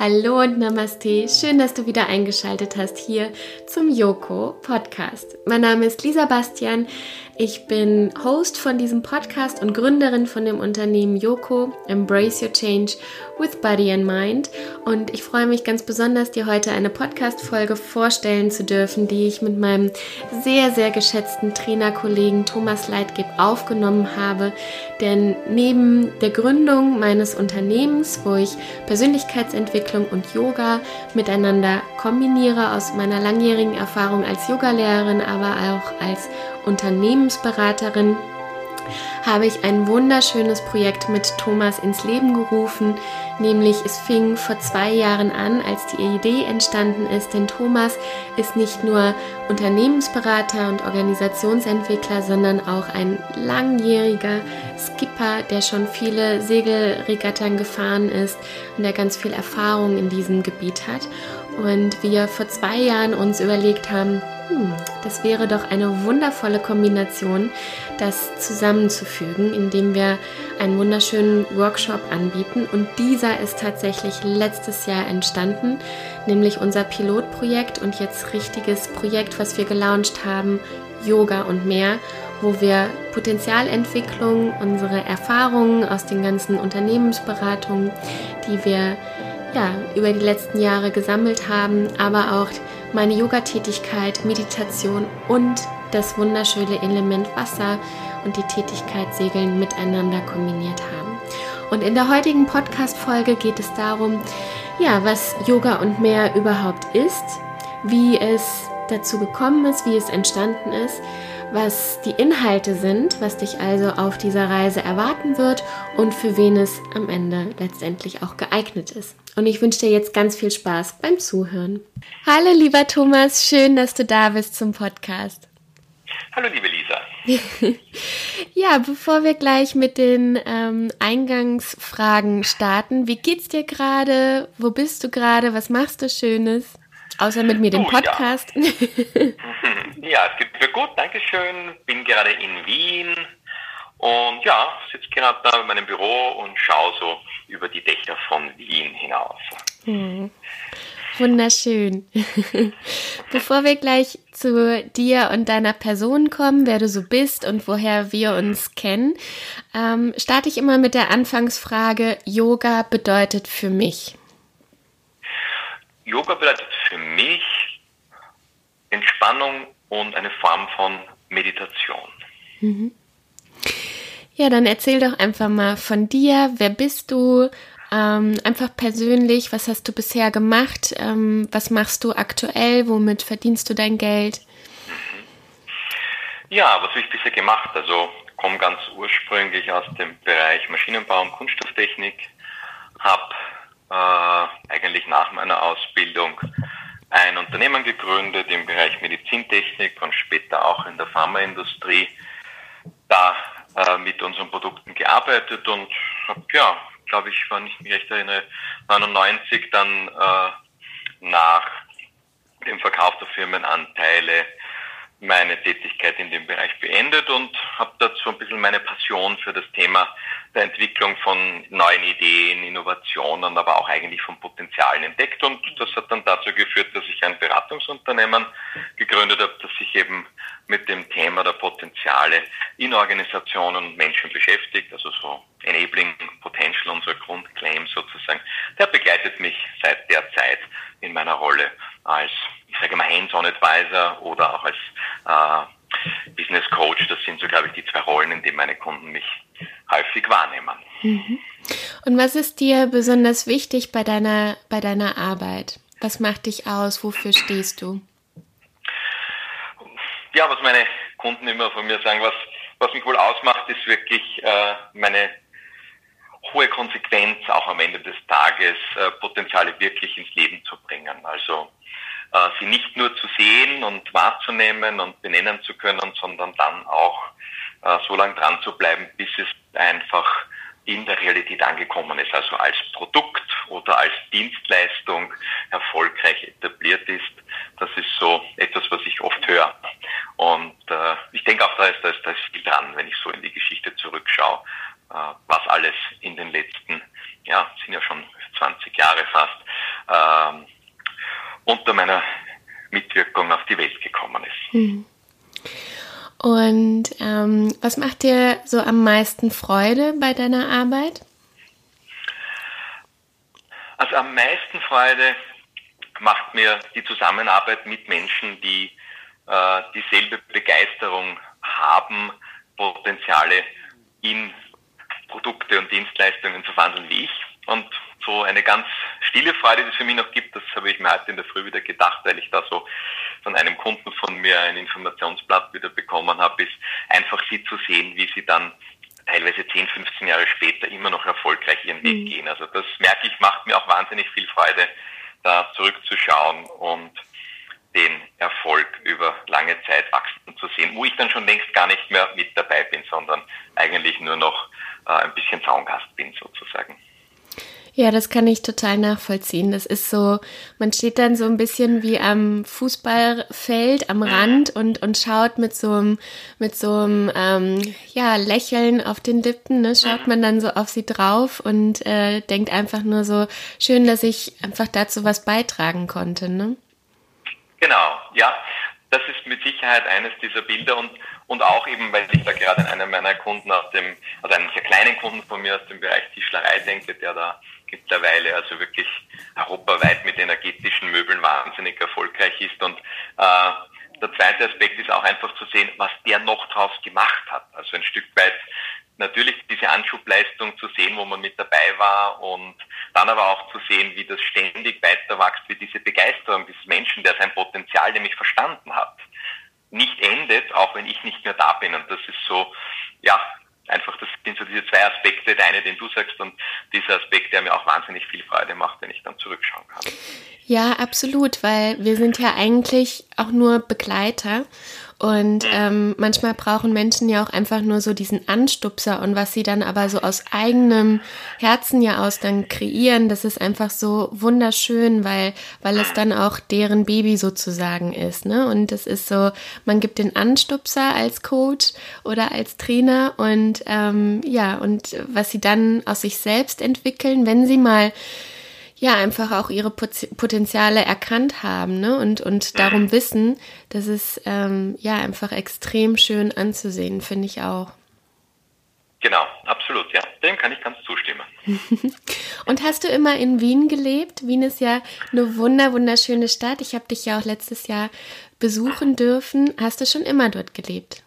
Hallo und Namaste. Schön, dass du wieder eingeschaltet hast hier zum Yoko Podcast. Mein Name ist Lisa Bastian. Ich bin Host von diesem Podcast und Gründerin von dem Unternehmen Yoko Embrace Your Change with Body and Mind. Und ich freue mich ganz besonders, dir heute eine Podcast-Folge vorstellen zu dürfen, die ich mit meinem sehr, sehr geschätzten Trainerkollegen Thomas Leitgeb aufgenommen habe. Denn neben der Gründung meines Unternehmens, wo ich Persönlichkeitsentwicklung und Yoga miteinander kombiniere, aus meiner langjährigen Erfahrung als Yogalehrerin, aber auch als Unternehmensberaterin habe ich ein wunderschönes Projekt mit Thomas ins Leben gerufen, nämlich es fing vor zwei Jahren an, als die Idee entstanden ist, denn Thomas ist nicht nur Unternehmensberater und Organisationsentwickler, sondern auch ein langjähriger Skipper, der schon viele Segelregattern gefahren ist und der ganz viel Erfahrung in diesem Gebiet hat. Und wir vor zwei Jahren uns überlegt haben, das wäre doch eine wundervolle Kombination, das zusammenzufügen, indem wir einen wunderschönen Workshop anbieten. Und dieser ist tatsächlich letztes Jahr entstanden, nämlich unser Pilotprojekt und jetzt richtiges Projekt, was wir gelauncht haben, Yoga und mehr, wo wir Potenzialentwicklung, unsere Erfahrungen aus den ganzen Unternehmensberatungen, die wir ja, über die letzten Jahre gesammelt haben, aber auch meine Yoga-Tätigkeit, Meditation und das wunderschöne Element Wasser und die Tätigkeit Segeln miteinander kombiniert haben. Und in der heutigen Podcast-Folge geht es darum, ja, was Yoga und mehr überhaupt ist, wie es dazu gekommen ist, wie es entstanden ist, was die Inhalte sind, was dich also auf dieser Reise erwarten wird und für wen es am Ende letztendlich auch geeignet ist. Und ich wünsche dir jetzt ganz viel Spaß beim Zuhören. Hallo lieber Thomas, schön, dass du da bist zum Podcast. Hallo liebe Lisa. ja, bevor wir gleich mit den ähm, Eingangsfragen starten, wie geht's dir gerade? Wo bist du gerade? Was machst du Schönes? Außer mit mir den Podcast. Ja. ja, es geht mir gut, Dankeschön. Bin gerade in Wien und ja, sitze gerade da in meinem Büro und schaue so über die Dächer von Wien hinaus. Hm. Wunderschön. Bevor wir gleich zu dir und deiner Person kommen, wer du so bist und woher wir uns kennen, ähm, starte ich immer mit der Anfangsfrage, Yoga bedeutet für mich. Yoga bedeutet für mich Entspannung und eine Form von Meditation. Mhm. Ja, dann erzähl doch einfach mal von dir. Wer bist du? Ähm, einfach persönlich, was hast du bisher gemacht? Ähm, was machst du aktuell? Womit verdienst du dein Geld? Ja, was habe ich bisher gemacht? Also komme ganz ursprünglich aus dem Bereich Maschinenbau und Kunststofftechnik, habe äh, eigentlich nach meiner Ausbildung ein Unternehmen gegründet im Bereich Medizintechnik und später auch in der Pharmaindustrie. Da äh, mit unseren Produkten gearbeitet und habe, ja, glaube ich, wenn ich mich recht erinnere, 99 dann äh, nach dem Verkauf der Firmenanteile meine Tätigkeit in dem Bereich beendet und habe dazu ein bisschen meine Passion für das Thema der Entwicklung von neuen Ideen, Innovationen, aber auch eigentlich von Potenzialen entdeckt. Und das hat dann dazu geführt, dass ich ein Beratungsunternehmen gegründet habe, das sich eben mit dem Thema der Potenziale in Organisationen und Menschen beschäftigt, also so Enabling Potential, unser Grundclaim sozusagen. Der begleitet mich seit der Zeit in meiner Rolle als, ich sage mal, Hands-on-Advisor oder auch als äh, Business Coach. Das sind so, glaube ich, die zwei Rollen, in denen meine Kunden mich häufig wahrnehmen. Mhm. Und was ist dir besonders wichtig bei deiner, bei deiner Arbeit? Was macht dich aus? Wofür stehst du? Ja, was meine Kunden immer von mir sagen, was, was mich wohl ausmacht, ist wirklich äh, meine hohe Konsequenz, auch am Ende des Tages äh, Potenziale wirklich ins Leben zu bringen. Also äh, sie nicht nur zu sehen und wahrzunehmen und benennen zu können, sondern dann auch äh, so lange dran zu bleiben, bis es einfach in der Realität angekommen ist, also als Produkt oder als Dienstleistung erfolgreich etabliert ist. Das ist so etwas, was ich oft höre. Und äh, ich denke auch, da ist, da, ist, da ist viel dran, wenn ich so in die Geschichte zurückschaue, äh, was alles in den letzten, ja, sind ja schon 20 Jahre fast, äh, unter meiner Mitwirkung auf die Welt gekommen ist. Mhm. Und ähm, was macht dir so am meisten Freude bei deiner Arbeit? Also am meisten Freude macht mir die Zusammenarbeit mit Menschen, die äh, dieselbe Begeisterung haben, Potenziale in Produkte und Dienstleistungen zu verwandeln wie ich. Und so eine ganz stille Freude, die es für mich noch gibt, das habe ich mir heute in der Früh wieder gedacht, weil ich da so von einem Kunden von mir ein Informationsblatt wieder bekommen habe, ist einfach sie zu sehen, wie sie dann teilweise 10, 15 Jahre später immer noch erfolgreich ihren Weg mhm. gehen. Also das merke ich, macht mir auch wahnsinnig viel Freude, da zurückzuschauen und den Erfolg über lange Zeit wachsen zu sehen, wo ich dann schon längst gar nicht mehr mit dabei bin, sondern eigentlich nur noch äh, ein bisschen Zaungast bin sozusagen. Ja, das kann ich total nachvollziehen. Das ist so, man steht dann so ein bisschen wie am Fußballfeld am Rand und, und schaut mit so einem, mit so einem ähm, ja, Lächeln auf den Lippen, ne, schaut man dann so auf sie drauf und äh, denkt einfach nur so, schön, dass ich einfach dazu was beitragen konnte. Ne? Genau, ja. Das ist mit Sicherheit eines dieser Bilder und, und auch eben, weil ich da gerade an einen meiner Kunden aus dem, also einen sehr kleinen Kunden von mir aus dem Bereich Tischlerei denke, der da mittlerweile also wirklich europaweit mit energetischen Möbeln wahnsinnig erfolgreich ist. Und äh, der zweite Aspekt ist auch einfach zu sehen, was der noch draus gemacht hat. Also ein Stück weit natürlich diese Anschubleistung zu sehen, wo man mit dabei war und dann aber auch zu sehen, wie das ständig weiter wächst, wie diese Begeisterung dieses Menschen, der sein Potenzial nämlich verstanden hat, nicht endet, auch wenn ich nicht mehr da bin. Und das ist so, ja, einfach, das sind so diese zwei Aspekte, der eine, den du sagst, und dieser Aspekt, der mir auch wahnsinnig viel Freude macht, wenn ich dann zurückschauen kann. Ja, absolut, weil wir sind ja eigentlich auch nur Begleiter und ähm, manchmal brauchen Menschen ja auch einfach nur so diesen Anstupser und was sie dann aber so aus eigenem Herzen ja aus dann kreieren, das ist einfach so wunderschön, weil, weil es dann auch deren Baby sozusagen ist, ne? Und das ist so, man gibt den Anstupser als Coach oder als Trainer und ähm, ja, und was sie dann aus sich selbst entwickeln, wenn sie mal ja einfach auch ihre Potenziale erkannt haben ne? und, und darum wissen, das ist ähm, ja einfach extrem schön anzusehen, finde ich auch. Genau, absolut, ja. Dem kann ich ganz zustimmen. und hast du immer in Wien gelebt? Wien ist ja eine wunder, wunderschöne Stadt. Ich habe dich ja auch letztes Jahr besuchen dürfen. Hast du schon immer dort gelebt?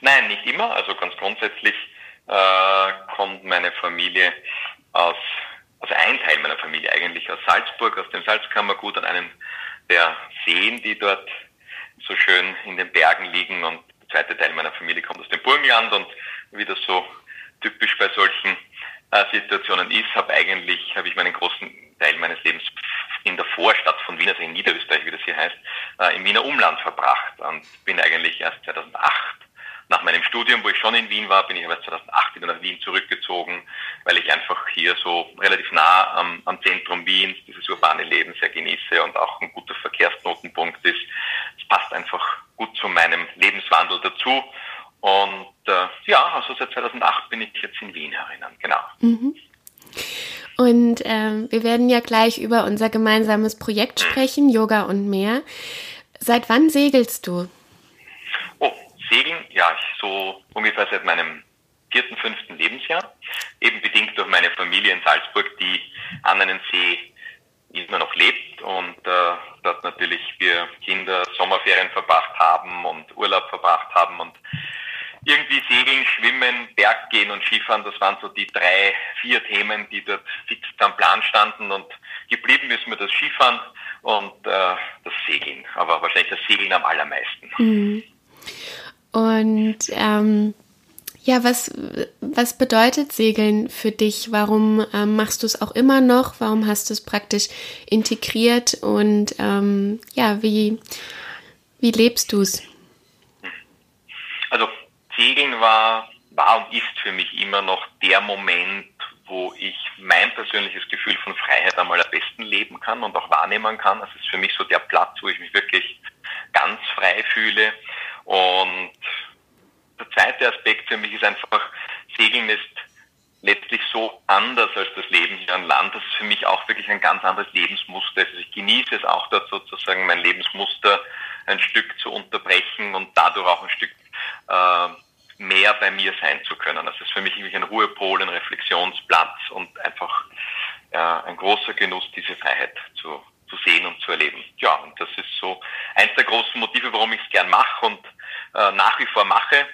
Nein, nicht immer. Also ganz grundsätzlich äh, kommt meine Familie aus also ein Teil meiner Familie eigentlich aus Salzburg, aus dem Salzkammergut, an einem der Seen, die dort so schön in den Bergen liegen. Und der zweite Teil meiner Familie kommt aus dem Burgenland. Und wie das so typisch bei solchen äh, Situationen ist, habe eigentlich, habe ich meinen großen Teil meines Lebens in der Vorstadt von Wien, also in Niederösterreich, wie das hier heißt, äh, im Wiener Umland verbracht. Und bin eigentlich erst 2008 nach meinem Studium, wo ich schon in Wien war, bin ich aber 2008 wieder nach Wien zurückgezogen, weil ich einfach hier so relativ nah am, am Zentrum Wiens dieses urbane Leben sehr genieße und auch ein guter Verkehrsknotenpunkt ist. Es passt einfach gut zu meinem Lebenswandel dazu. Und äh, ja, also seit 2008 bin ich jetzt in Wien herinnen, genau. Mhm. Und ähm, wir werden ja gleich über unser gemeinsames Projekt mhm. sprechen, Yoga und mehr. Seit wann segelst du? Segeln, ja, ich so ungefähr seit meinem vierten, fünften Lebensjahr, eben bedingt durch meine Familie in Salzburg, die an einem See immer noch lebt. Und äh, dort natürlich wir Kinder Sommerferien verbracht haben und Urlaub verbracht haben und irgendwie Segeln, Schwimmen, Berggehen und Skifahren, das waren so die drei, vier Themen, die dort fix am Plan standen. Und geblieben ist mir das Skifahren und äh, das Segeln, aber wahrscheinlich das Segeln am allermeisten. Mhm. Und ähm, ja, was, was bedeutet Segeln für dich? Warum ähm, machst du es auch immer noch? Warum hast du es praktisch integriert? Und ähm, ja, wie, wie lebst du es? Also Segeln war, war und ist für mich immer noch der Moment, wo ich mein persönliches Gefühl von Freiheit einmal am besten leben kann und auch wahrnehmen kann. Das ist für mich so der Platz, wo ich mich wirklich ganz frei fühle und der zweite Aspekt für mich ist einfach, Segeln ist anders als das Leben hier an Land. Das ist für mich auch wirklich ein ganz anderes Lebensmuster. Also ich genieße es auch dort sozusagen, mein Lebensmuster ein Stück zu unterbrechen und dadurch auch ein Stück äh, mehr bei mir sein zu können. Das ist für mich wirklich ein Ruhepol, ein Reflexionsplatz und einfach äh, ein großer Genuss, diese Freiheit zu, zu sehen und zu erleben. Ja, und das ist so eins der großen Motive, warum ich es gern mache und äh, nach wie vor mache.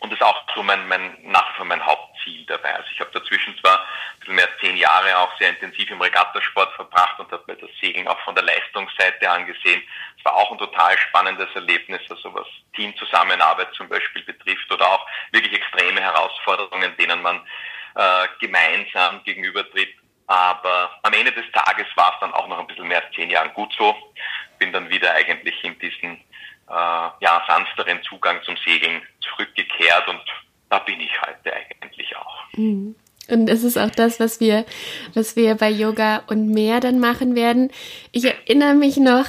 Und das ist auch so mein, mein, nach wie vor mein Hauptziel dabei. Also ich habe dazwischen zwar ein bisschen mehr als zehn Jahre auch sehr intensiv im Regattasport verbracht und habe mir das Segeln auch von der Leistungsseite angesehen. Es war auch ein total spannendes Erlebnis, also was Teamzusammenarbeit zum Beispiel betrifft oder auch wirklich extreme Herausforderungen, denen man äh, gemeinsam gegenübertritt. Aber am Ende des Tages war es dann auch noch ein bisschen mehr als zehn Jahre gut so. Bin dann wieder eigentlich in diesen äh, ja, sanfteren Zugang zum Segeln zurückgekehrt und da bin ich heute eigentlich auch. Mhm. Und es ist auch das, was wir, was wir bei Yoga und mehr dann machen werden. Ich erinnere mich noch,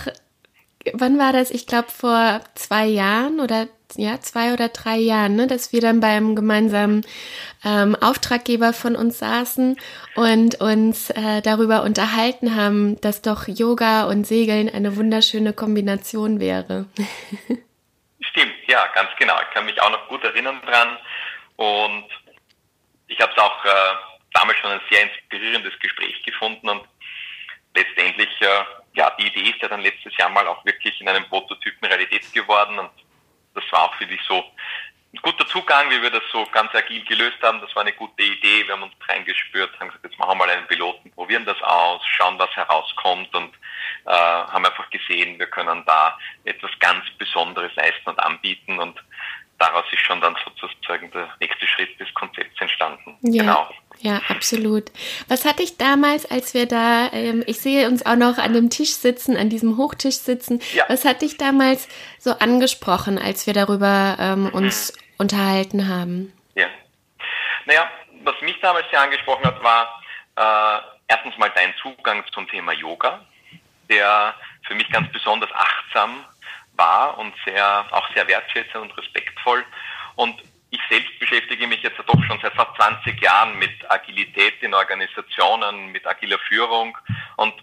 wann war das? Ich glaube vor zwei Jahren oder ja, zwei oder drei Jahren, ne, dass wir dann beim gemeinsamen ähm, Auftraggeber von uns saßen und uns äh, darüber unterhalten haben, dass doch Yoga und Segeln eine wunderschöne Kombination wäre. Stimmt, ja, ganz genau. Ich kann mich auch noch gut erinnern dran und ich habe es auch äh, damals schon ein sehr inspirierendes Gespräch gefunden und letztendlich, äh, ja, die Idee ist ja dann letztes Jahr mal auch wirklich in einem Prototypen Realität geworden und das war auch für dich so ein guter Zugang, wie wir das so ganz agil gelöst haben. Das war eine gute Idee. Wir haben uns reingespürt, haben gesagt, jetzt machen wir mal einen Piloten, probieren das aus, schauen, was herauskommt und äh, haben einfach gesehen, wir können da etwas ganz Besonderes leisten und anbieten und daraus ist schon dann sozusagen der nächste Schritt des Konzepts entstanden. Ja. Genau. Ja, absolut. Was hatte ich damals, als wir da, ähm, ich sehe uns auch noch an dem Tisch sitzen, an diesem Hochtisch sitzen, ja. was hatte ich damals so angesprochen, als wir darüber ähm, uns mhm. unterhalten haben? Ja. Naja, was mich damals sehr angesprochen hat, war äh, erstens mal dein Zugang zum Thema Yoga, der für mich ganz besonders achtsam war und sehr, auch sehr wertschätzend und respektvoll. Und ich selbst beschäftige mich jetzt doch schon seit fast 20 Jahren mit Agilität in Organisationen, mit agiler Führung. Und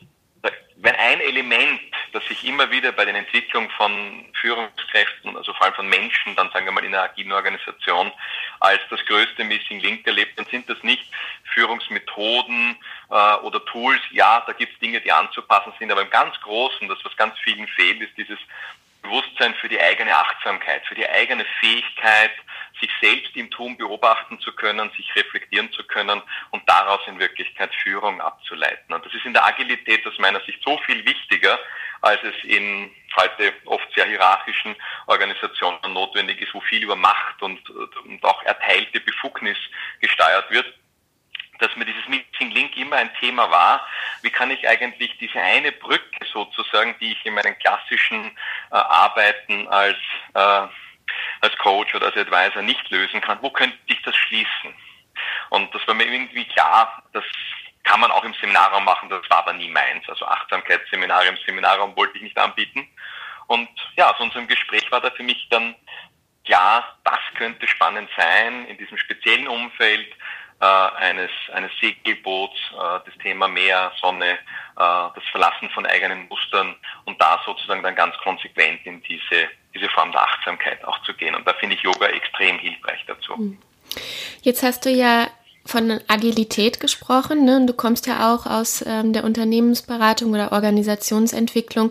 wenn ein Element, das sich immer wieder bei der Entwicklung von Führungskräften, also vor allem von Menschen, dann sagen wir mal in einer agilen Organisation, als das größte Missing Link erlebt, dann sind das nicht Führungsmethoden äh, oder Tools. Ja, da gibt es Dinge, die anzupassen sind, aber im ganz Großen, das was ganz vielen fehlt, ist dieses Bewusstsein für die eigene Achtsamkeit, für die eigene Fähigkeit, sich selbst im Tun beobachten zu können, sich reflektieren zu können und daraus in Wirklichkeit Führung abzuleiten. Und das ist in der Agilität aus meiner Sicht so viel wichtiger, als es in heute oft sehr hierarchischen Organisationen notwendig ist, wo viel über Macht und, und auch erteilte Befugnis gesteuert wird dass mir dieses Missing Link immer ein Thema war. Wie kann ich eigentlich diese eine Brücke sozusagen, die ich in meinen klassischen äh, Arbeiten als, äh, als Coach oder als Advisor nicht lösen kann, wo könnte ich das schließen? Und das war mir irgendwie klar, das kann man auch im Seminarraum machen, das war aber nie meins. Also Achtsamkeitsseminare im Seminarraum wollte ich nicht anbieten. Und ja, aus unserem Gespräch war da für mich dann klar, das könnte spannend sein in diesem speziellen Umfeld äh, eines, eines Segelboots, äh, das Thema Meer, Sonne, äh, das Verlassen von eigenen Mustern und da sozusagen dann ganz konsequent in diese, diese Form der Achtsamkeit auch zu gehen. Und da finde ich Yoga extrem hilfreich dazu. Hm. Jetzt hast du ja von Agilität gesprochen. Ne? Du kommst ja auch aus ähm, der Unternehmensberatung oder Organisationsentwicklung.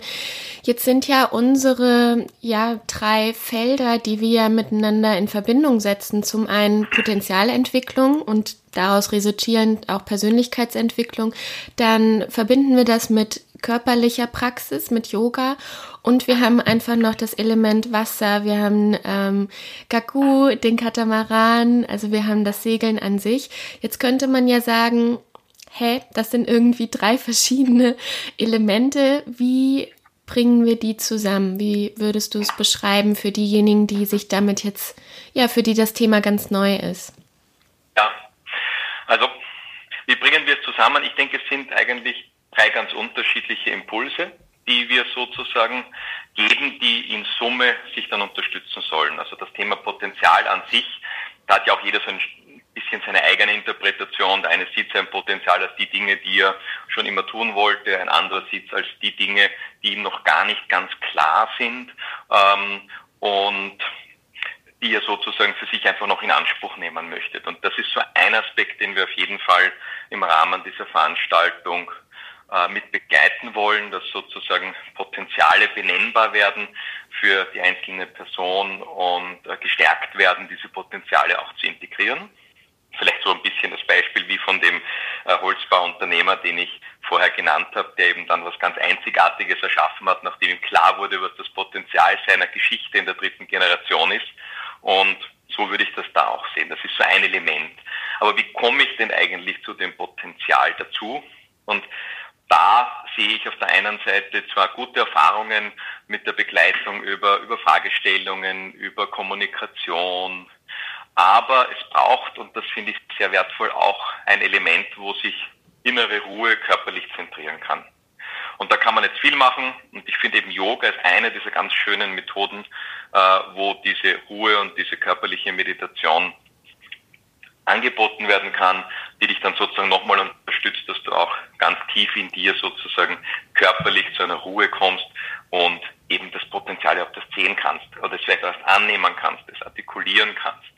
Jetzt sind ja unsere ja drei Felder, die wir miteinander in Verbindung setzen. Zum einen Potenzialentwicklung und daraus resultierend auch Persönlichkeitsentwicklung. Dann verbinden wir das mit körperlicher Praxis, mit Yoga und wir haben einfach noch das Element Wasser, wir haben ähm, Gaku, den Katamaran, also wir haben das Segeln an sich. Jetzt könnte man ja sagen, hä, das sind irgendwie drei verschiedene Elemente. Wie bringen wir die zusammen? Wie würdest du es beschreiben für diejenigen, die sich damit jetzt, ja, für die das Thema ganz neu ist? Ja, also wie bringen wir es zusammen? Ich denke, es sind eigentlich drei ganz unterschiedliche Impulse die wir sozusagen geben, die in Summe sich dann unterstützen sollen. Also das Thema Potenzial an sich, da hat ja auch jeder so ein bisschen seine eigene Interpretation. Der eine sieht sein Potenzial als die Dinge, die er schon immer tun wollte, ein anderer sieht es als die Dinge, die ihm noch gar nicht ganz klar sind ähm, und die er sozusagen für sich einfach noch in Anspruch nehmen möchte. Und das ist so ein Aspekt, den wir auf jeden Fall im Rahmen dieser Veranstaltung äh, mit begleiten wollen, dass sozusagen Potenziale benennbar werden für die einzelne Person und äh, gestärkt werden, diese Potenziale auch zu integrieren. Vielleicht so ein bisschen das Beispiel wie von dem äh, Holzbauunternehmer, den ich vorher genannt habe, der eben dann was ganz Einzigartiges erschaffen hat, nachdem ihm klar wurde, was das Potenzial seiner Geschichte in der dritten Generation ist. Und so würde ich das da auch sehen. Das ist so ein Element. Aber wie komme ich denn eigentlich zu dem Potenzial dazu? Und da sehe ich auf der einen Seite zwar gute Erfahrungen mit der Begleitung über, über Fragestellungen, über Kommunikation, aber es braucht, und das finde ich sehr wertvoll, auch ein Element, wo sich innere Ruhe körperlich zentrieren kann. Und da kann man jetzt viel machen. Und ich finde eben Yoga ist eine dieser ganz schönen Methoden, äh, wo diese Ruhe und diese körperliche Meditation angeboten werden kann, die dich dann sozusagen nochmal unterstützt, dass du auch ganz tief in dir sozusagen körperlich zu einer Ruhe kommst und eben das Potenzial überhaupt das sehen kannst oder es vielleicht erst annehmen kannst, es artikulieren kannst.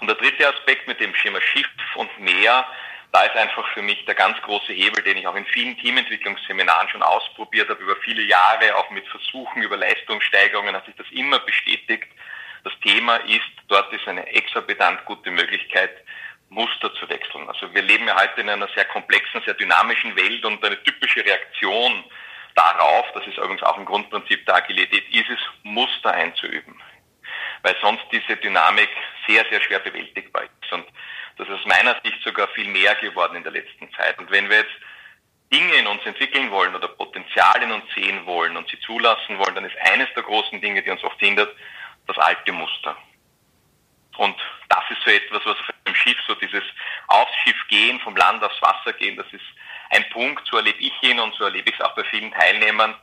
Und der dritte Aspekt mit dem Schema Schiff und mehr, da ist einfach für mich der ganz große Hebel, den ich auch in vielen Teamentwicklungsseminaren schon ausprobiert habe, über viele Jahre, auch mit Versuchen über Leistungssteigerungen, hat sich das immer bestätigt. Das Thema ist, dort ist eine exorbitant gute Möglichkeit, Muster zu wechseln. Also wir leben ja heute in einer sehr komplexen, sehr dynamischen Welt und eine typische Reaktion darauf, das ist übrigens auch ein Grundprinzip der Agilität, ist es, Muster einzuüben weil sonst diese Dynamik sehr, sehr schwer bewältigbar ist. Und das ist aus meiner Sicht sogar viel mehr geworden in der letzten Zeit. Und wenn wir jetzt Dinge in uns entwickeln wollen oder Potenzial in uns sehen wollen und sie zulassen wollen, dann ist eines der großen Dinge, die uns oft hindert, das alte Muster. Und das ist so etwas, was auf einem Schiff, so dieses aufs Schiff gehen, vom Land aufs Wasser gehen, das ist ein Punkt, so erlebe ich ihn und so erlebe ich es auch bei vielen Teilnehmern,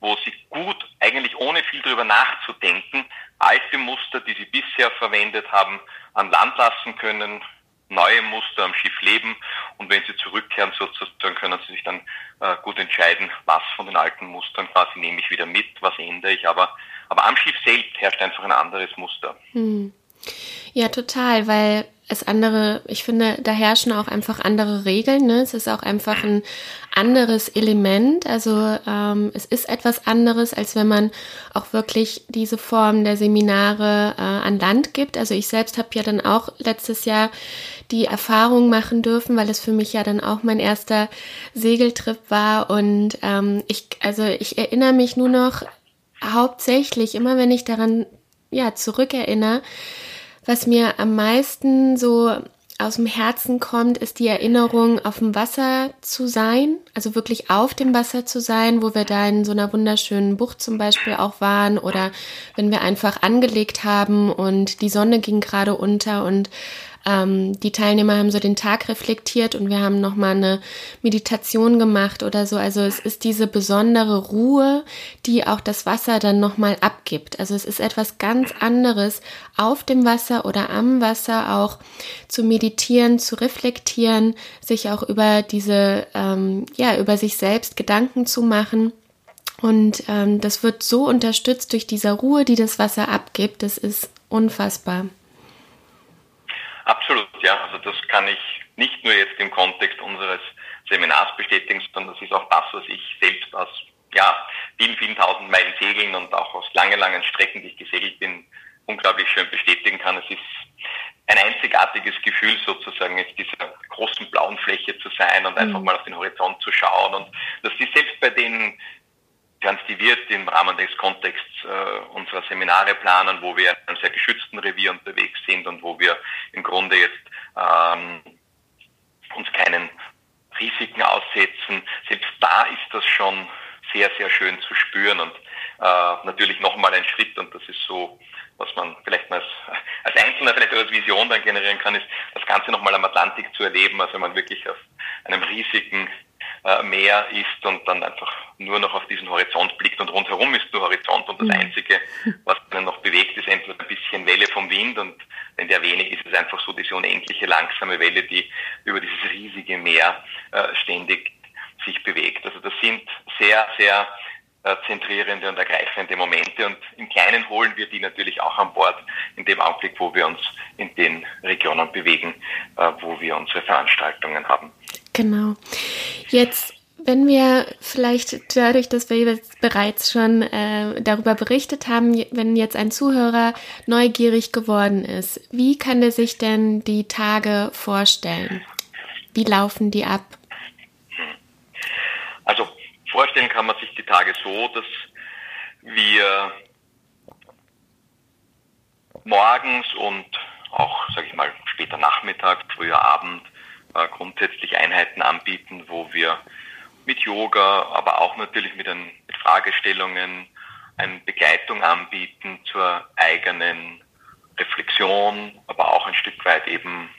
wo sie gut, eigentlich ohne viel darüber nachzudenken, alte Muster, die sie bisher verwendet haben, an Land lassen können, neue Muster am Schiff leben und wenn sie zurückkehren sozusagen können sie sich dann äh, gut entscheiden, was von den alten Mustern quasi nehme ich wieder mit, was ändere ich, aber, aber am Schiff selbst herrscht einfach ein anderes Muster. Hm. Ja, total, weil es andere, ich finde, da herrschen auch einfach andere Regeln. Ne? Es ist auch einfach ein anderes Element. Also ähm, es ist etwas anderes, als wenn man auch wirklich diese Form der Seminare äh, an Land gibt. Also ich selbst habe ja dann auch letztes Jahr die Erfahrung machen dürfen, weil es für mich ja dann auch mein erster Segeltrip war. Und ähm, ich, also ich erinnere mich nur noch hauptsächlich, immer wenn ich daran ja zurückerinnere, was mir am meisten so aus dem Herzen kommt, ist die Erinnerung, auf dem Wasser zu sein, also wirklich auf dem Wasser zu sein, wo wir da in so einer wunderschönen Bucht zum Beispiel auch waren oder wenn wir einfach angelegt haben und die Sonne ging gerade unter und ähm, die Teilnehmer haben so den Tag reflektiert und wir haben nochmal eine Meditation gemacht oder so. Also es ist diese besondere Ruhe, die auch das Wasser dann nochmal abgibt. Also es ist etwas ganz anderes, auf dem Wasser oder am Wasser auch zu meditieren, zu reflektieren, sich auch über diese, ähm, ja, über sich selbst Gedanken zu machen. Und ähm, das wird so unterstützt durch diese Ruhe, die das Wasser abgibt. Das ist unfassbar. Absolut, ja. Also das kann ich nicht nur jetzt im Kontext unseres Seminars bestätigen, sondern das ist auch das, was ich selbst aus ja, vielen, vielen tausend Meilen Segeln und auch aus langen, langen Strecken, die ich gesegelt bin, unglaublich schön bestätigen kann. Es ist ein einzigartiges Gefühl sozusagen, jetzt dieser großen blauen Fläche zu sein und einfach mhm. mal auf den Horizont zu schauen. Und das ist selbst bei den transdiviert im Rahmen des Kontexts äh, unserer Seminare planen, wo wir in einem sehr geschützten Revier unterwegs sind und wo wir im Grunde jetzt ähm, uns keinen Risiken aussetzen. Selbst da ist das schon sehr, sehr schön zu spüren und äh, natürlich nochmal ein Schritt und das ist so, was man vielleicht mal als, als Einzelner vielleicht als Vision dann generieren kann, ist das Ganze nochmal am Atlantik zu erleben, also man wirklich auf einem riesigen äh, Meer ist und dann einfach nur noch auf diesen Horizont blickt und rundherum ist nur Horizont und das. Einzige, was dann noch bewegt, ist entweder ein bisschen Welle vom Wind und wenn der wenig ist, ist es einfach so diese unendliche langsame Welle, die über dieses riesige Meer äh, ständig sich bewegt. Also das sind sehr, sehr äh, zentrierende und ergreifende Momente und im Kleinen holen wir die natürlich auch an Bord in dem Augenblick, wo wir uns in den Regionen bewegen, äh, wo wir unsere Veranstaltungen haben. Genau. Jetzt wenn wir vielleicht dadurch, dass wir jetzt bereits schon äh, darüber berichtet haben, wenn jetzt ein Zuhörer neugierig geworden ist, wie kann er sich denn die Tage vorstellen? Wie laufen die ab? Also vorstellen kann man sich die Tage so, dass wir morgens und auch, sage ich mal, später Nachmittag, früher Abend äh, grundsätzlich Einheiten anbieten, wo wir mit Yoga, aber auch natürlich mit, ein, mit Fragestellungen eine Begleitung anbieten zur eigenen Reflexion, aber auch ein Stück weit eben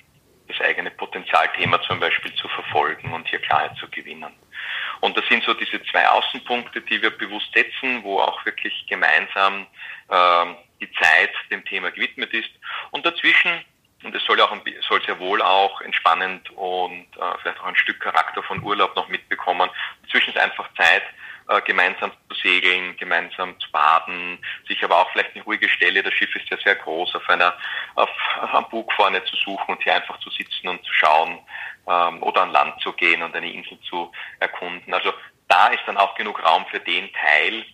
das eigene Potenzialthema zum Beispiel zu verfolgen und hier Klarheit zu gewinnen. Und das sind so diese zwei Außenpunkte, die wir bewusst setzen, wo auch wirklich gemeinsam äh, die Zeit dem Thema gewidmet ist. Und dazwischen und es soll, auch, soll sehr wohl auch entspannend und äh, vielleicht auch ein Stück Charakter von Urlaub noch mitbekommen. Inzwischen ist einfach Zeit, äh, gemeinsam zu segeln, gemeinsam zu baden, sich aber auch vielleicht eine ruhige Stelle, das Schiff ist ja sehr groß, auf einer, auf, am Bug vorne zu suchen und hier einfach zu sitzen und zu schauen ähm, oder an Land zu gehen und eine Insel zu erkunden. Also da ist dann auch genug Raum für den Teil,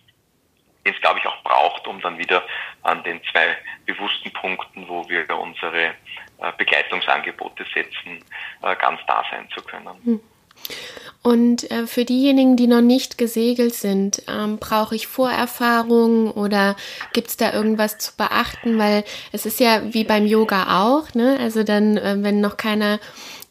den es, glaube ich, auch braucht, um dann wieder an den zwei bewussten Punkten, wo wir unsere äh, Begleitungsangebote setzen, äh, ganz da sein zu können. Hm. Und äh, für diejenigen, die noch nicht gesegelt sind, ähm, brauche ich Vorerfahrung oder gibt es da irgendwas zu beachten? Weil es ist ja wie beim Yoga auch, ne? Also dann, wenn noch keiner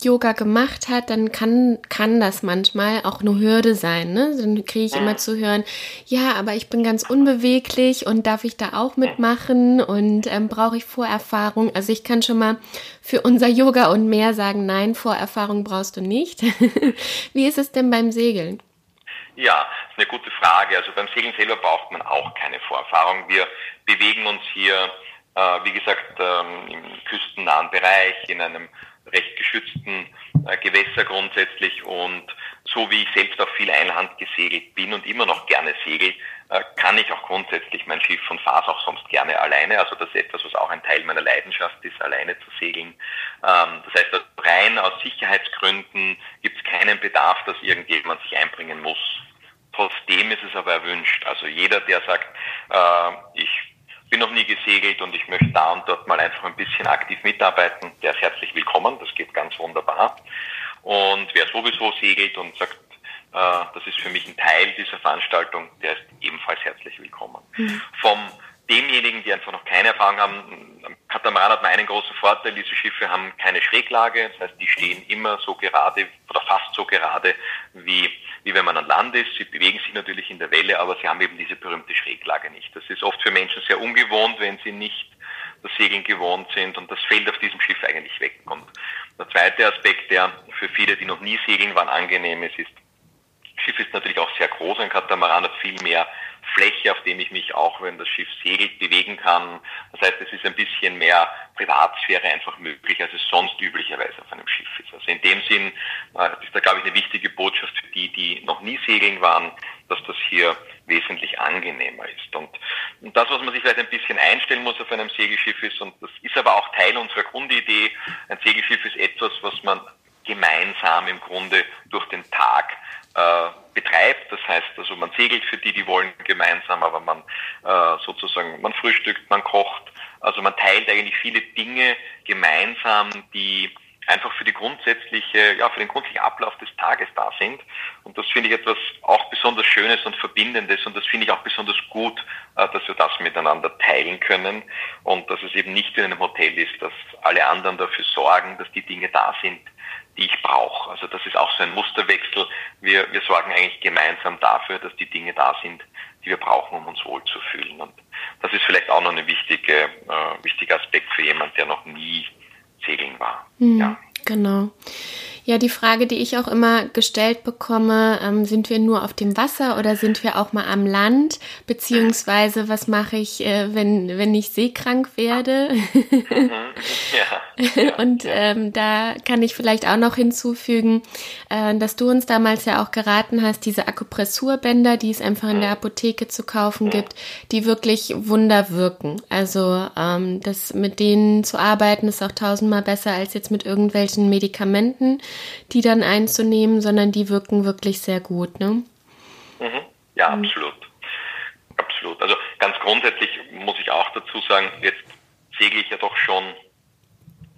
Yoga gemacht hat, dann kann, kann das manchmal auch eine Hürde sein. Ne? Dann kriege ich immer zu hören, ja, aber ich bin ganz unbeweglich und darf ich da auch mitmachen und ähm, brauche ich Vorerfahrung? Also ich kann schon mal für unser Yoga und mehr sagen, nein, Vorerfahrung brauchst du nicht. Wie ist es denn beim Segeln? Ja, ist eine gute Frage. Also beim Segeln selber braucht man auch keine Vorerfahrung. Wir bewegen uns hier, äh, wie gesagt, ähm, im küstennahen Bereich in einem recht geschützten äh, Gewässer grundsätzlich und so wie ich selbst auch viel Einhand gesegelt bin und immer noch gerne segel, äh, kann ich auch grundsätzlich mein Schiff und fahre auch sonst gerne alleine. Also das ist etwas, was auch ein Teil meiner Leidenschaft ist, alleine zu segeln. Ähm, das heißt, rein aus Sicherheitsgründen gibt es keinen Bedarf, dass irgendjemand sich einbringen muss. Trotzdem ist es aber erwünscht. Also jeder, der sagt, äh, ich bin noch nie gesegelt und ich möchte da und dort mal einfach ein bisschen aktiv mitarbeiten, der ist herzlich willkommen. Das geht ganz wunderbar. Und wer sowieso segelt und sagt, äh, das ist für mich ein Teil dieser Veranstaltung, der ist ebenfalls herzlich willkommen. Mhm. Vom demjenigen, die einfach noch keine Erfahrung haben, am Katamaran hat man einen großen Vorteil, diese Schiffe haben keine Schräglage, das heißt, die stehen immer so gerade oder fast so gerade wie, wie wenn man an Land ist. Sie bewegen sich natürlich in der Welle, aber sie haben eben diese berühmte Schräglage nicht. Das ist oft für Menschen sehr ungewohnt, wenn sie nicht das Segeln gewohnt sind und das fällt auf diesem Schiff eigentlich weg. Und der zweite Aspekt, der für viele, die noch nie segeln waren, angenehm ist, ist, Schiff ist natürlich auch sehr groß, ein Katamaran hat viel mehr Fläche, auf dem ich mich auch, wenn das Schiff segelt, bewegen kann. Das heißt, es ist ein bisschen mehr Privatsphäre einfach möglich, als es sonst üblicherweise auf einem Schiff ist. Also in dem Sinn äh, ist da, glaube ich, eine wichtige Botschaft für die, die noch nie segeln waren, dass das hier wesentlich angenehmer ist. Und, und das, was man sich vielleicht ein bisschen einstellen muss auf einem Segelschiff ist, und das ist aber auch Teil unserer Grundidee, ein Segelschiff ist etwas, was man gemeinsam im Grunde durch den Tag äh, betreibt. Das heißt also, man segelt für die, die wollen gemeinsam, aber man äh, sozusagen, man frühstückt, man kocht. Also man teilt eigentlich viele Dinge gemeinsam, die einfach für die grundsätzliche, ja, für den grundsätzlichen Ablauf des Tages da sind. Und das finde ich etwas auch besonders Schönes und Verbindendes und das finde ich auch besonders gut, äh, dass wir das miteinander teilen können und dass es eben nicht in einem Hotel ist, dass alle anderen dafür sorgen, dass die Dinge da sind, die ich brauche. Also das ist auch so ein Musterwechsel. Wir, wir sorgen eigentlich gemeinsam dafür, dass die Dinge da sind, die wir brauchen, um uns wohlzufühlen. Und das ist vielleicht auch noch ein wichtige, äh, wichtiger Aspekt für jemand, der noch nie segeln war. Mhm, ja. Genau. Ja, die Frage, die ich auch immer gestellt bekomme, ähm, sind wir nur auf dem Wasser oder sind wir auch mal am Land? Beziehungsweise, was mache ich, äh, wenn, wenn ich seekrank werde? Mhm. ja. Und ähm, da kann ich vielleicht auch noch hinzufügen, äh, dass du uns damals ja auch geraten hast, diese Akupressurbänder, die es einfach in der mhm. Apotheke zu kaufen mhm. gibt, die wirklich Wunder wirken. Also ähm, das mit denen zu arbeiten ist auch tausendmal besser als jetzt mit irgendwelchen Medikamenten die dann einzunehmen, sondern die wirken wirklich sehr gut, ne? Mhm. Ja, mhm. absolut. Absolut. Also ganz grundsätzlich muss ich auch dazu sagen, jetzt segle ich ja doch schon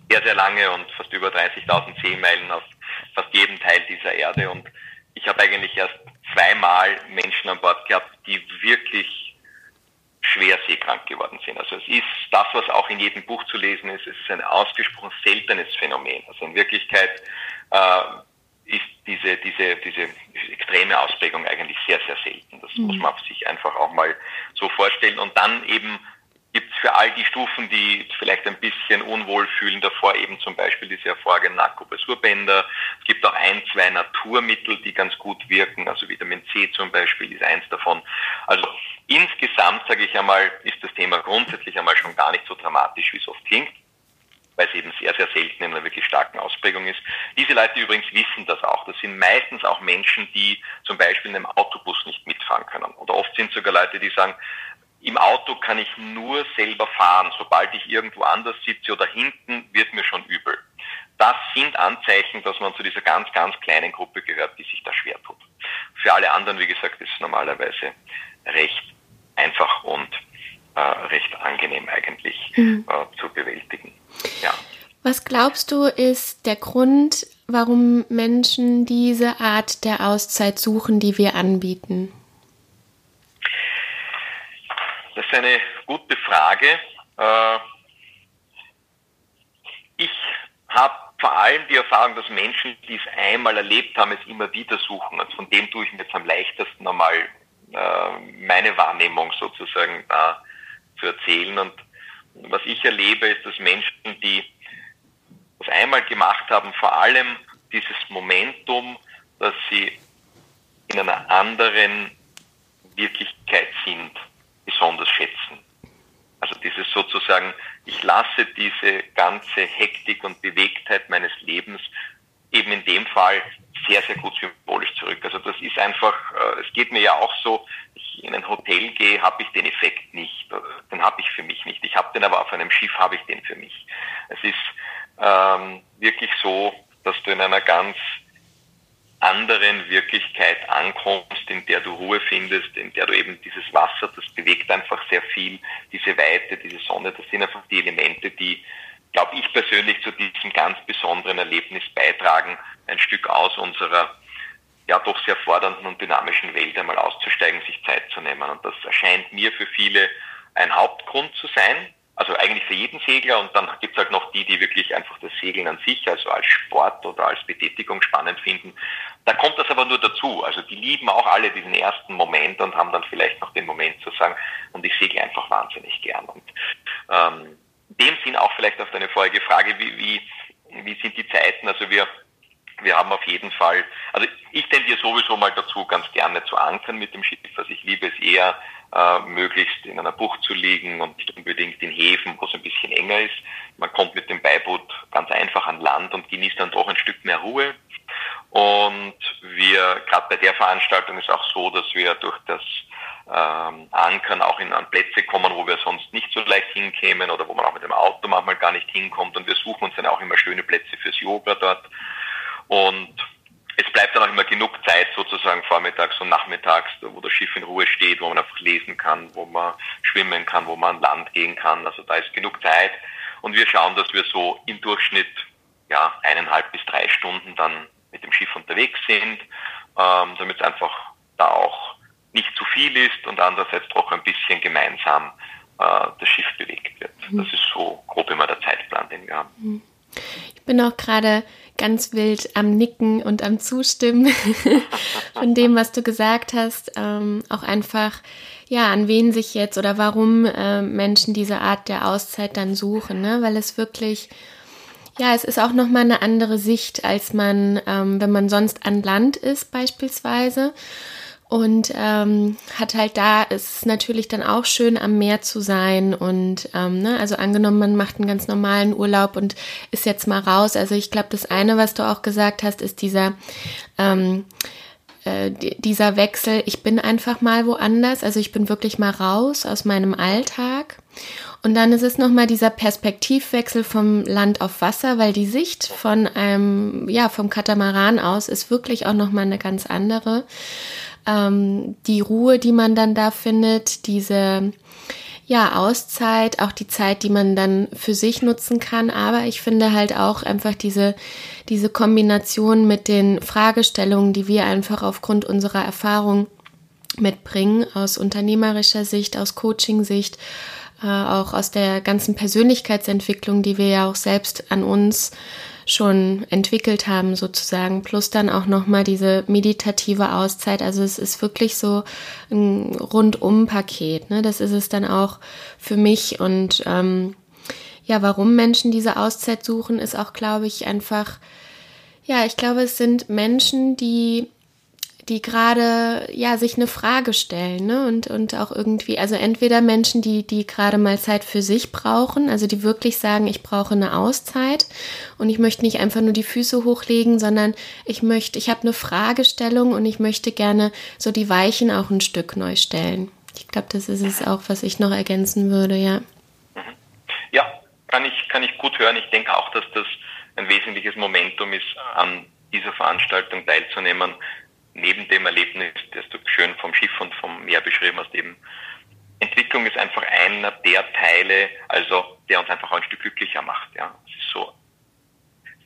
sehr, sehr lange und fast über 30.000 Seemeilen auf fast jedem Teil dieser Erde und ich habe eigentlich erst zweimal Menschen an Bord gehabt, die wirklich schwer seekrank geworden sind. Also es ist das, was auch in jedem Buch zu lesen ist, es ist ein ausgesprochen seltenes Phänomen. Also in Wirklichkeit äh, ist diese, diese, diese extreme Ausprägung eigentlich sehr, sehr selten. Das mhm. muss man sich einfach auch mal so vorstellen. Und dann eben gibt es für all die Stufen, die vielleicht ein bisschen unwohl fühlen, davor eben zum Beispiel diese hervorragenden Akupressurbänder. Es gibt auch ein, zwei Naturmittel, die ganz gut wirken, also Vitamin C zum Beispiel ist eins davon. Also insgesamt, sage ich einmal, ist das Thema grundsätzlich einmal schon gar nicht so dramatisch, wie es oft klingt weil es eben sehr, sehr selten in einer wirklich starken Ausprägung ist. Diese Leute übrigens wissen das auch. Das sind meistens auch Menschen, die zum Beispiel in einem Autobus nicht mitfahren können. Oder oft sind sogar Leute, die sagen, im Auto kann ich nur selber fahren. Sobald ich irgendwo anders sitze oder hinten, wird mir schon übel. Das sind Anzeichen, dass man zu dieser ganz, ganz kleinen Gruppe gehört, die sich da schwer tut. Für alle anderen, wie gesagt, ist es normalerweise recht einfach und äh, recht angenehm eigentlich mhm. äh, zu bewältigen. Ja. Was glaubst du, ist der Grund, warum Menschen diese Art der Auszeit suchen, die wir anbieten? Das ist eine gute Frage. Äh, ich habe vor allem die Erfahrung, dass Menschen, die es einmal erlebt haben, es immer wieder suchen. Und von dem tue ich mir jetzt am leichtesten einmal äh, meine Wahrnehmung sozusagen da zu erzählen. Und was ich erlebe, ist, dass Menschen, die das einmal gemacht haben, vor allem dieses Momentum, dass sie in einer anderen Wirklichkeit sind, besonders schätzen. Also dieses sozusagen, ich lasse diese ganze Hektik und Bewegtheit meines Lebens eben in dem Fall sehr, sehr gut symbolisch zurück. Also das ist einfach, äh, es geht mir ja auch so, ich in ein Hotel gehe, habe ich den Effekt nicht. Den habe ich für mich nicht. Ich habe den aber auf einem Schiff, habe ich den für mich. Es ist ähm, wirklich so, dass du in einer ganz anderen Wirklichkeit ankommst, in der du Ruhe findest, in der du eben dieses Wasser, das bewegt einfach sehr viel, diese Weite, diese Sonne, das sind einfach die Elemente, die, glaube ich persönlich, zu diesem ganz besonderen Erlebnis beitragen, ein Stück aus unserer ja doch sehr fordernden und dynamischen Welt einmal auszusteigen, sich Zeit zu nehmen. Und das erscheint mir für viele ein Hauptgrund zu sein, also eigentlich für jeden Segler und dann gibt es halt noch die, die wirklich einfach das Segeln an sich, also als Sport oder als Betätigung spannend finden. Da kommt das aber nur dazu. Also die lieben auch alle diesen ersten Moment und haben dann vielleicht noch den Moment zu sagen, und ich segle einfach wahnsinnig gern. Und ähm, dem Sinn auch vielleicht auf deine vorige Frage, wie, wie, wie sind die Zeiten? Also wir wir haben auf jeden Fall, also ich tendiere sowieso mal dazu, ganz gerne zu ankern mit dem Schiff. Also ich liebe es eher, äh, möglichst in einer Bucht zu liegen und nicht unbedingt in Häfen, wo es ein bisschen enger ist. Man kommt mit dem Beiboot ganz einfach an Land und genießt dann doch ein Stück mehr Ruhe. Und wir, gerade bei der Veranstaltung ist auch so, dass wir durch das ähm, Ankern auch in an Plätze kommen, wo wir sonst nicht so leicht hinkämen oder wo man auch mit dem Auto manchmal gar nicht hinkommt. Und wir suchen uns dann auch immer schöne Plätze fürs Yoga dort. Und es bleibt dann auch immer genug Zeit sozusagen vormittags und nachmittags, wo das Schiff in Ruhe steht, wo man einfach lesen kann, wo man schwimmen kann, wo man an Land gehen kann. Also da ist genug Zeit. Und wir schauen, dass wir so im Durchschnitt ja, eineinhalb bis drei Stunden dann mit dem Schiff unterwegs sind, ähm, damit es einfach da auch nicht zu viel ist und andererseits doch ein bisschen gemeinsam äh, das Schiff bewegt wird. Mhm. Das ist so grob immer der Zeitplan, den wir haben. Mhm. Ich bin auch gerade ganz wild am Nicken und am Zustimmen von dem, was du gesagt hast. Ähm, auch einfach, ja, an wen sich jetzt oder warum äh, Menschen diese Art der Auszeit dann suchen, ne? weil es wirklich Ja, es ist auch nochmal eine andere Sicht, als man, ähm, wenn man sonst an Land ist beispielsweise. Und ähm, hat halt da, ist natürlich dann auch schön, am Meer zu sein. Und ähm, ne, also angenommen, man macht einen ganz normalen Urlaub und ist jetzt mal raus. Also ich glaube, das eine, was du auch gesagt hast, ist dieser ähm, äh, dieser Wechsel, ich bin einfach mal woanders, also ich bin wirklich mal raus aus meinem Alltag. Und dann ist es nochmal dieser Perspektivwechsel vom Land auf Wasser, weil die Sicht von einem, ja, vom Katamaran aus ist wirklich auch nochmal eine ganz andere. Ähm, die Ruhe, die man dann da findet, diese, ja, Auszeit, auch die Zeit, die man dann für sich nutzen kann. Aber ich finde halt auch einfach diese, diese Kombination mit den Fragestellungen, die wir einfach aufgrund unserer Erfahrung mitbringen, aus unternehmerischer Sicht, aus Coaching-Sicht, äh, auch aus der ganzen Persönlichkeitsentwicklung, die wir ja auch selbst an uns schon entwickelt haben sozusagen, plus dann auch nochmal diese meditative Auszeit. Also es ist wirklich so ein Rundum-Paket. Ne? Das ist es dann auch für mich und ähm, ja, warum Menschen diese Auszeit suchen, ist auch, glaube ich, einfach, ja, ich glaube, es sind Menschen, die die gerade ja sich eine Frage stellen ne? und und auch irgendwie also entweder Menschen die die gerade mal Zeit für sich brauchen also die wirklich sagen ich brauche eine Auszeit und ich möchte nicht einfach nur die Füße hochlegen sondern ich möchte ich habe eine Fragestellung und ich möchte gerne so die Weichen auch ein Stück neu stellen ich glaube das ist es auch was ich noch ergänzen würde ja ja kann ich, kann ich gut hören. Ich denke auch, dass das ein wesentliches Momentum ist, an dieser Veranstaltung teilzunehmen. Neben dem Erlebnis, das du schön vom Schiff und vom Meer beschrieben hast, eben Entwicklung ist einfach einer der Teile, also der uns einfach ein Stück glücklicher macht. Ja, es ist so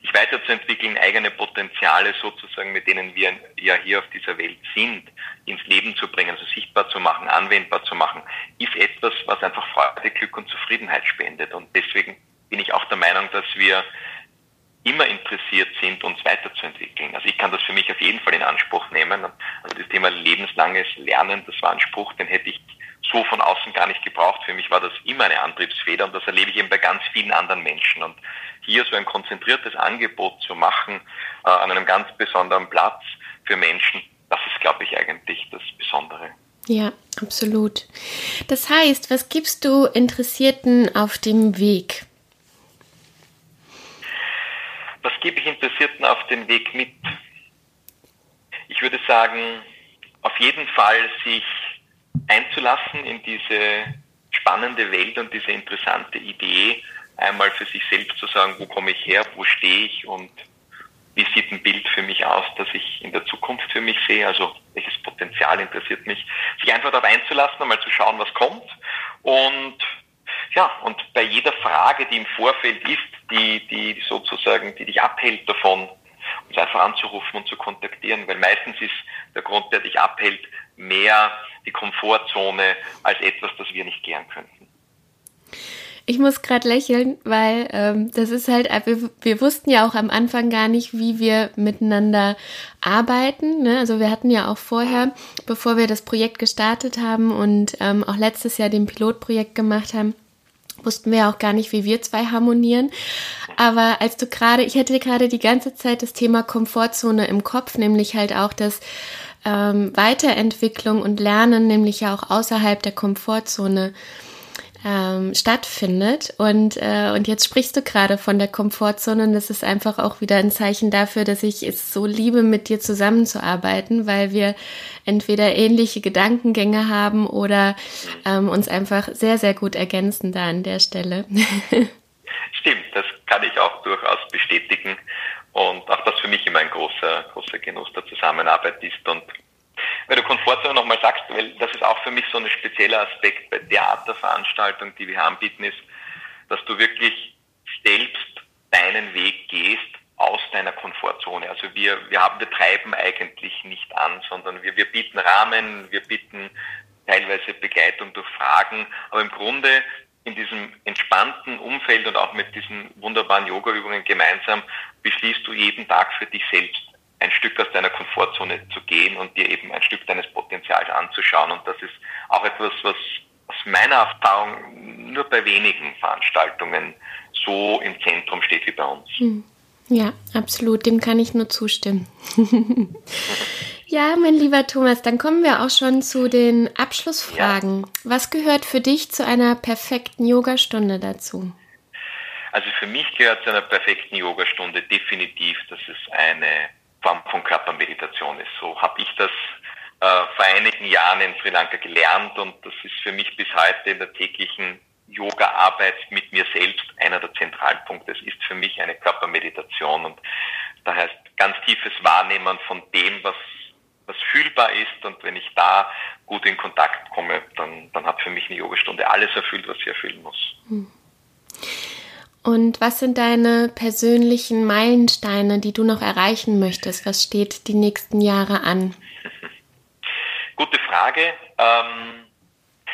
sich weiterzuentwickeln, eigene Potenziale sozusagen, mit denen wir ja hier auf dieser Welt sind, ins Leben zu bringen, also sichtbar zu machen, anwendbar zu machen, ist etwas, was einfach Freude, Glück und Zufriedenheit spendet. Und deswegen bin ich auch der Meinung, dass wir immer interessiert sind, uns weiterzuentwickeln. Also ich kann das für mich auf jeden Fall in Anspruch nehmen. Also das Thema lebenslanges Lernen, das war ein Spruch, den hätte ich so von außen gar nicht gebraucht. Für mich war das immer eine Antriebsfeder und das erlebe ich eben bei ganz vielen anderen Menschen. Und hier so ein konzentriertes Angebot zu machen äh, an einem ganz besonderen Platz für Menschen, das ist, glaube ich, eigentlich das Besondere. Ja, absolut. Das heißt, was gibst du Interessierten auf dem Weg? Was gebe ich Interessierten auf den Weg mit? Ich würde sagen, auf jeden Fall sich einzulassen in diese spannende Welt und diese interessante Idee, einmal für sich selbst zu sagen, wo komme ich her, wo stehe ich und wie sieht ein Bild für mich aus, das ich in der Zukunft für mich sehe, also welches Potenzial interessiert mich, sich einfach darauf einzulassen, einmal zu schauen, was kommt. Und ja, und bei jeder Frage, die im Vorfeld ist, die, die sozusagen, die dich abhält davon, uns einfach anzurufen und zu kontaktieren, weil meistens ist der Grund, der dich abhält, mehr die Komfortzone als etwas, das wir nicht gern könnten. Ich muss gerade lächeln, weil ähm, das ist halt, wir, wir, wussten ja auch am Anfang gar nicht, wie wir miteinander arbeiten. Ne? Also wir hatten ja auch vorher, bevor wir das Projekt gestartet haben und ähm, auch letztes Jahr den Pilotprojekt gemacht haben, wussten wir auch gar nicht, wie wir zwei harmonieren. Aber als du gerade, ich hatte gerade die ganze Zeit das Thema Komfortzone im Kopf, nämlich halt auch das ähm, Weiterentwicklung und Lernen, nämlich ja auch außerhalb der Komfortzone ähm, stattfindet. Und, äh, und jetzt sprichst du gerade von der Komfortzone und das ist einfach auch wieder ein Zeichen dafür, dass ich es so liebe, mit dir zusammenzuarbeiten, weil wir entweder ähnliche Gedankengänge haben oder ähm, uns einfach sehr, sehr gut ergänzen da an der Stelle. Stimmt, das kann ich auch durchaus bestätigen. Und auch das für mich immer ein großer, großer Genuss der Zusammenarbeit ist. Und weil du Komfortzone nochmal sagst, weil das ist auch für mich so ein spezieller Aspekt bei Veranstaltung, die wir anbieten, ist, dass du wirklich selbst deinen Weg gehst aus deiner Komfortzone. Also wir, wir haben, wir treiben eigentlich nicht an, sondern wir, wir bieten Rahmen, wir bieten teilweise Begleitung durch Fragen, aber im Grunde in diesem entspannten Umfeld und auch mit diesen wunderbaren Yoga-Übungen gemeinsam beschließt du jeden Tag für dich selbst ein Stück aus deiner Komfortzone zu gehen und dir eben ein Stück deines Potenzials anzuschauen. Und das ist auch etwas, was aus meiner Erfahrung nur bei wenigen Veranstaltungen so im Zentrum steht wie bei uns. Hm. Ja, absolut, dem kann ich nur zustimmen. ja, mein lieber Thomas, dann kommen wir auch schon zu den Abschlussfragen. Ja. Was gehört für dich zu einer perfekten Yogastunde dazu? Also für mich gehört zu einer perfekten Yogastunde definitiv, dass es eine Form von Körpermeditation ist. So habe ich das äh, vor einigen Jahren in Sri Lanka gelernt und das ist für mich bis heute in der täglichen Yoga-Arbeit mit mir selbst einer der zentralen Punkte. Es ist für mich eine Körpermeditation und da heißt ganz tiefes Wahrnehmen von dem, was, was fühlbar ist und wenn ich da gut in Kontakt komme, dann, dann hat für mich eine Yogastunde alles erfüllt, was sie erfüllen muss. Hm. Und was sind deine persönlichen Meilensteine, die du noch erreichen möchtest? Was steht die nächsten Jahre an? Gute Frage. Ähm,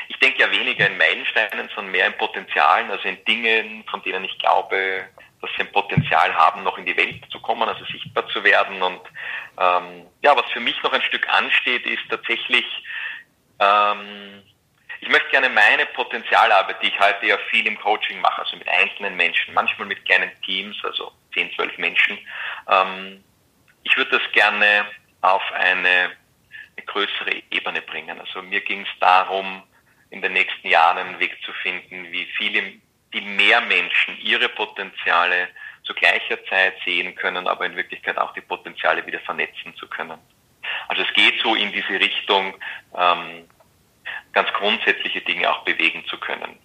ich denke ja weniger in Meilensteinen, sondern mehr in Potenzialen, also in Dingen, von denen ich glaube, dass sie ein Potenzial haben, noch in die Welt zu kommen, also sichtbar zu werden. Und ähm, ja, was für mich noch ein Stück ansteht, ist tatsächlich, ähm, ich möchte gerne meine Potenzialarbeit, die ich heute ja viel im Coaching mache, also mit einzelnen Menschen, manchmal mit kleinen Teams, also 10, 12 Menschen, ähm, ich würde das gerne auf eine, eine größere Ebene bringen. Also mir ging es darum, in den nächsten Jahren einen Weg zu finden, wie viele, viel mehr Menschen ihre Potenziale zu gleicher Zeit sehen können, aber in Wirklichkeit auch die Potenziale wieder vernetzen zu können. Also es geht so in diese Richtung, ähm, ganz grundsätzliche Dinge auch bewegen zu können.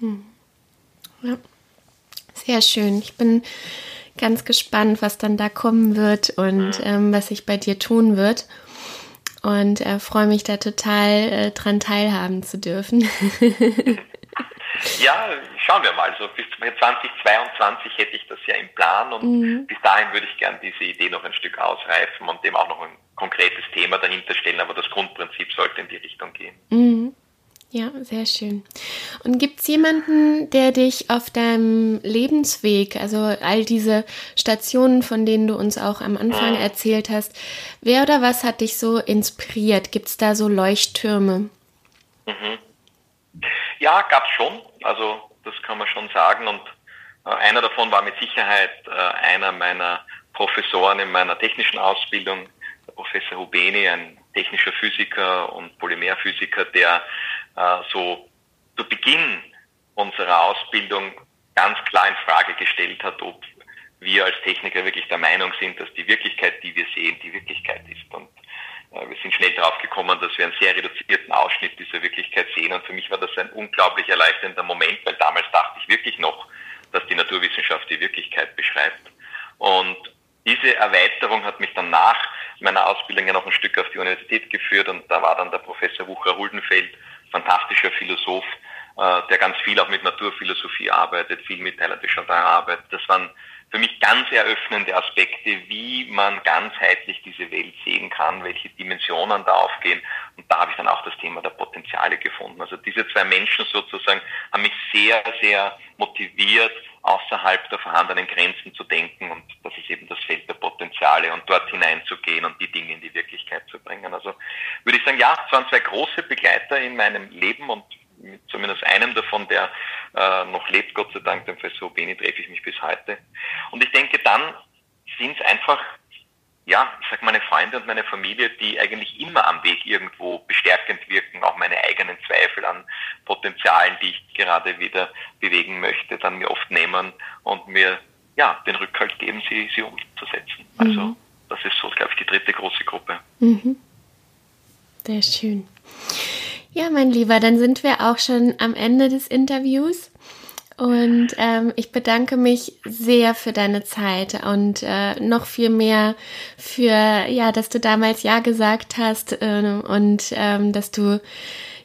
Hm. Ja, sehr schön. Ich bin ganz gespannt, was dann da kommen wird und mhm. ähm, was sich bei dir tun wird und äh, freue mich da total äh, dran teilhaben zu dürfen. ja, schauen wir mal. So bis 2022 hätte ich das ja im Plan und mhm. bis dahin würde ich gern diese Idee noch ein Stück ausreifen und dem auch noch ein konkretes Thema dahinter stellen, aber das Grundprinzip sollte in die Richtung gehen. Mhm. Ja, sehr schön. Und gibt es jemanden, der dich auf deinem Lebensweg, also all diese Stationen, von denen du uns auch am Anfang mhm. erzählt hast, wer oder was hat dich so inspiriert? Gibt es da so Leuchttürme? Mhm. Ja, gab es schon. Also das kann man schon sagen. Und äh, einer davon war mit Sicherheit äh, einer meiner Professoren in meiner technischen Ausbildung, der Professor Hubeni, ein technischer Physiker und Polymerphysiker, der äh, so zu Beginn unserer Ausbildung ganz klar in Frage gestellt hat, ob wir als Techniker wirklich der Meinung sind, dass die Wirklichkeit, die wir sehen, die Wirklichkeit ist. Und wir sind schnell darauf gekommen, dass wir einen sehr reduzierten Ausschnitt dieser Wirklichkeit sehen. Und für mich war das ein unglaublich erleichternder Moment, weil damals dachte ich wirklich noch, dass die Naturwissenschaft die Wirklichkeit beschreibt. Und diese Erweiterung hat mich dann nach meiner Ausbildung ja noch ein Stück auf die Universität geführt und da war dann der Professor Wucher Huldenfeld fantastischer Philosoph, äh, der ganz viel auch mit Naturphilosophie arbeitet, viel mit Chardin arbeitet. Das waren für mich ganz eröffnende Aspekte, wie man ganzheitlich diese Welt sehen kann, welche Dimensionen da aufgehen. Und da habe ich dann auch das Thema der Potenziale gefunden. Also diese zwei Menschen sozusagen haben mich sehr, sehr motiviert, außerhalb der vorhandenen Grenzen zu denken. Und das ist eben das Feld der Potenziale und dort hineinzugehen und die Dinge in die Wirklichkeit zu bringen. Also würde ich sagen, ja, es waren zwei große Begleiter in meinem Leben und mit zumindest einem davon, der äh, noch lebt, Gott sei Dank, dem Professor Beni, treffe ich mich bis heute. Und ich denke, dann sind es einfach, ja, ich sag meine Freunde und meine Familie, die eigentlich immer am Weg irgendwo bestärkend wirken, auch meine eigenen Zweifel an Potenzialen, die ich gerade wieder bewegen möchte, dann mir oft nehmen und mir ja den Rückhalt geben, sie, sie umzusetzen. Also mhm. das ist so, glaube ich, die dritte große Gruppe. Mhm. Sehr schön. Ja, mein Lieber, dann sind wir auch schon am Ende des Interviews. Und ähm, ich bedanke mich sehr für deine Zeit und äh, noch viel mehr für, ja, dass du damals Ja gesagt hast äh, und ähm, dass du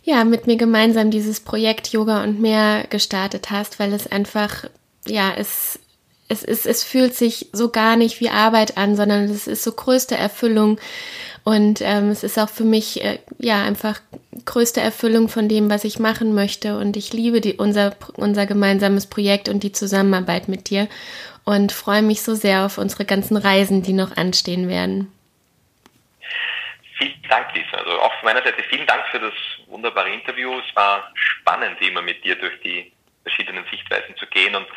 ja mit mir gemeinsam dieses Projekt Yoga und mehr gestartet hast, weil es einfach, ja, es, es, es, es fühlt sich so gar nicht wie Arbeit an, sondern es ist so größte Erfüllung, und ähm, es ist auch für mich äh, ja einfach größte Erfüllung von dem, was ich machen möchte. Und ich liebe die, unser, unser gemeinsames Projekt und die Zusammenarbeit mit dir und freue mich so sehr auf unsere ganzen Reisen, die noch anstehen werden. Vielen Dank, Lisa. Also auch von meiner Seite vielen Dank für das wunderbare Interview. Es war spannend, immer mit dir durch die verschiedenen Sichtweisen zu gehen. Und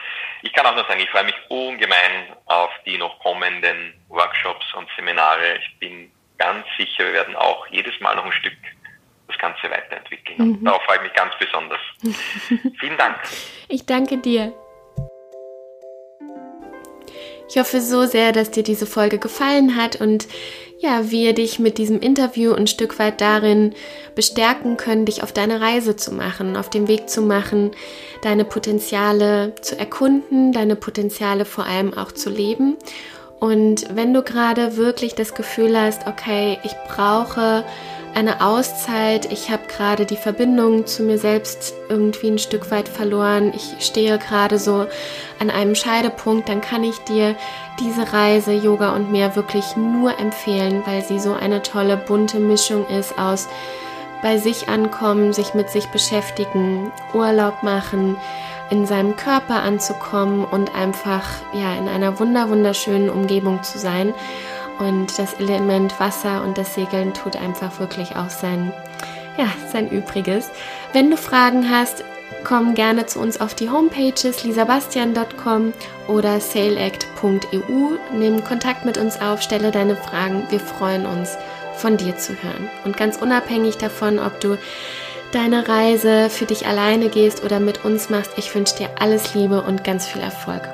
ich kann auch nur sagen, ich freue mich ungemein auf die noch kommenden Workshops und Seminare. Ich bin ganz sicher, wir werden auch jedes Mal noch ein Stück das Ganze weiterentwickeln. Und mhm. darauf freue ich mich ganz besonders. Vielen Dank. Ich danke dir. Ich hoffe so sehr, dass dir diese Folge gefallen hat und ja, wir dich mit diesem Interview ein Stück weit darin bestärken können, dich auf deine Reise zu machen, auf den Weg zu machen, deine Potenziale zu erkunden, deine Potenziale vor allem auch zu leben. Und wenn du gerade wirklich das Gefühl hast, okay, ich brauche eine Auszeit. Ich habe gerade die Verbindung zu mir selbst irgendwie ein Stück weit verloren. Ich stehe gerade so an einem Scheidepunkt. Dann kann ich dir diese Reise Yoga und mehr wirklich nur empfehlen, weil sie so eine tolle bunte Mischung ist aus bei sich ankommen, sich mit sich beschäftigen, Urlaub machen, in seinem Körper anzukommen und einfach ja in einer wunder wunderschönen Umgebung zu sein. Und das Element Wasser und das Segeln tut einfach wirklich auch sein, ja, sein Übriges. Wenn du Fragen hast, komm gerne zu uns auf die Homepages lisabastian.com oder saleact.eu. Nimm Kontakt mit uns auf, stelle deine Fragen. Wir freuen uns, von dir zu hören. Und ganz unabhängig davon, ob du deine Reise für dich alleine gehst oder mit uns machst, ich wünsche dir alles Liebe und ganz viel Erfolg.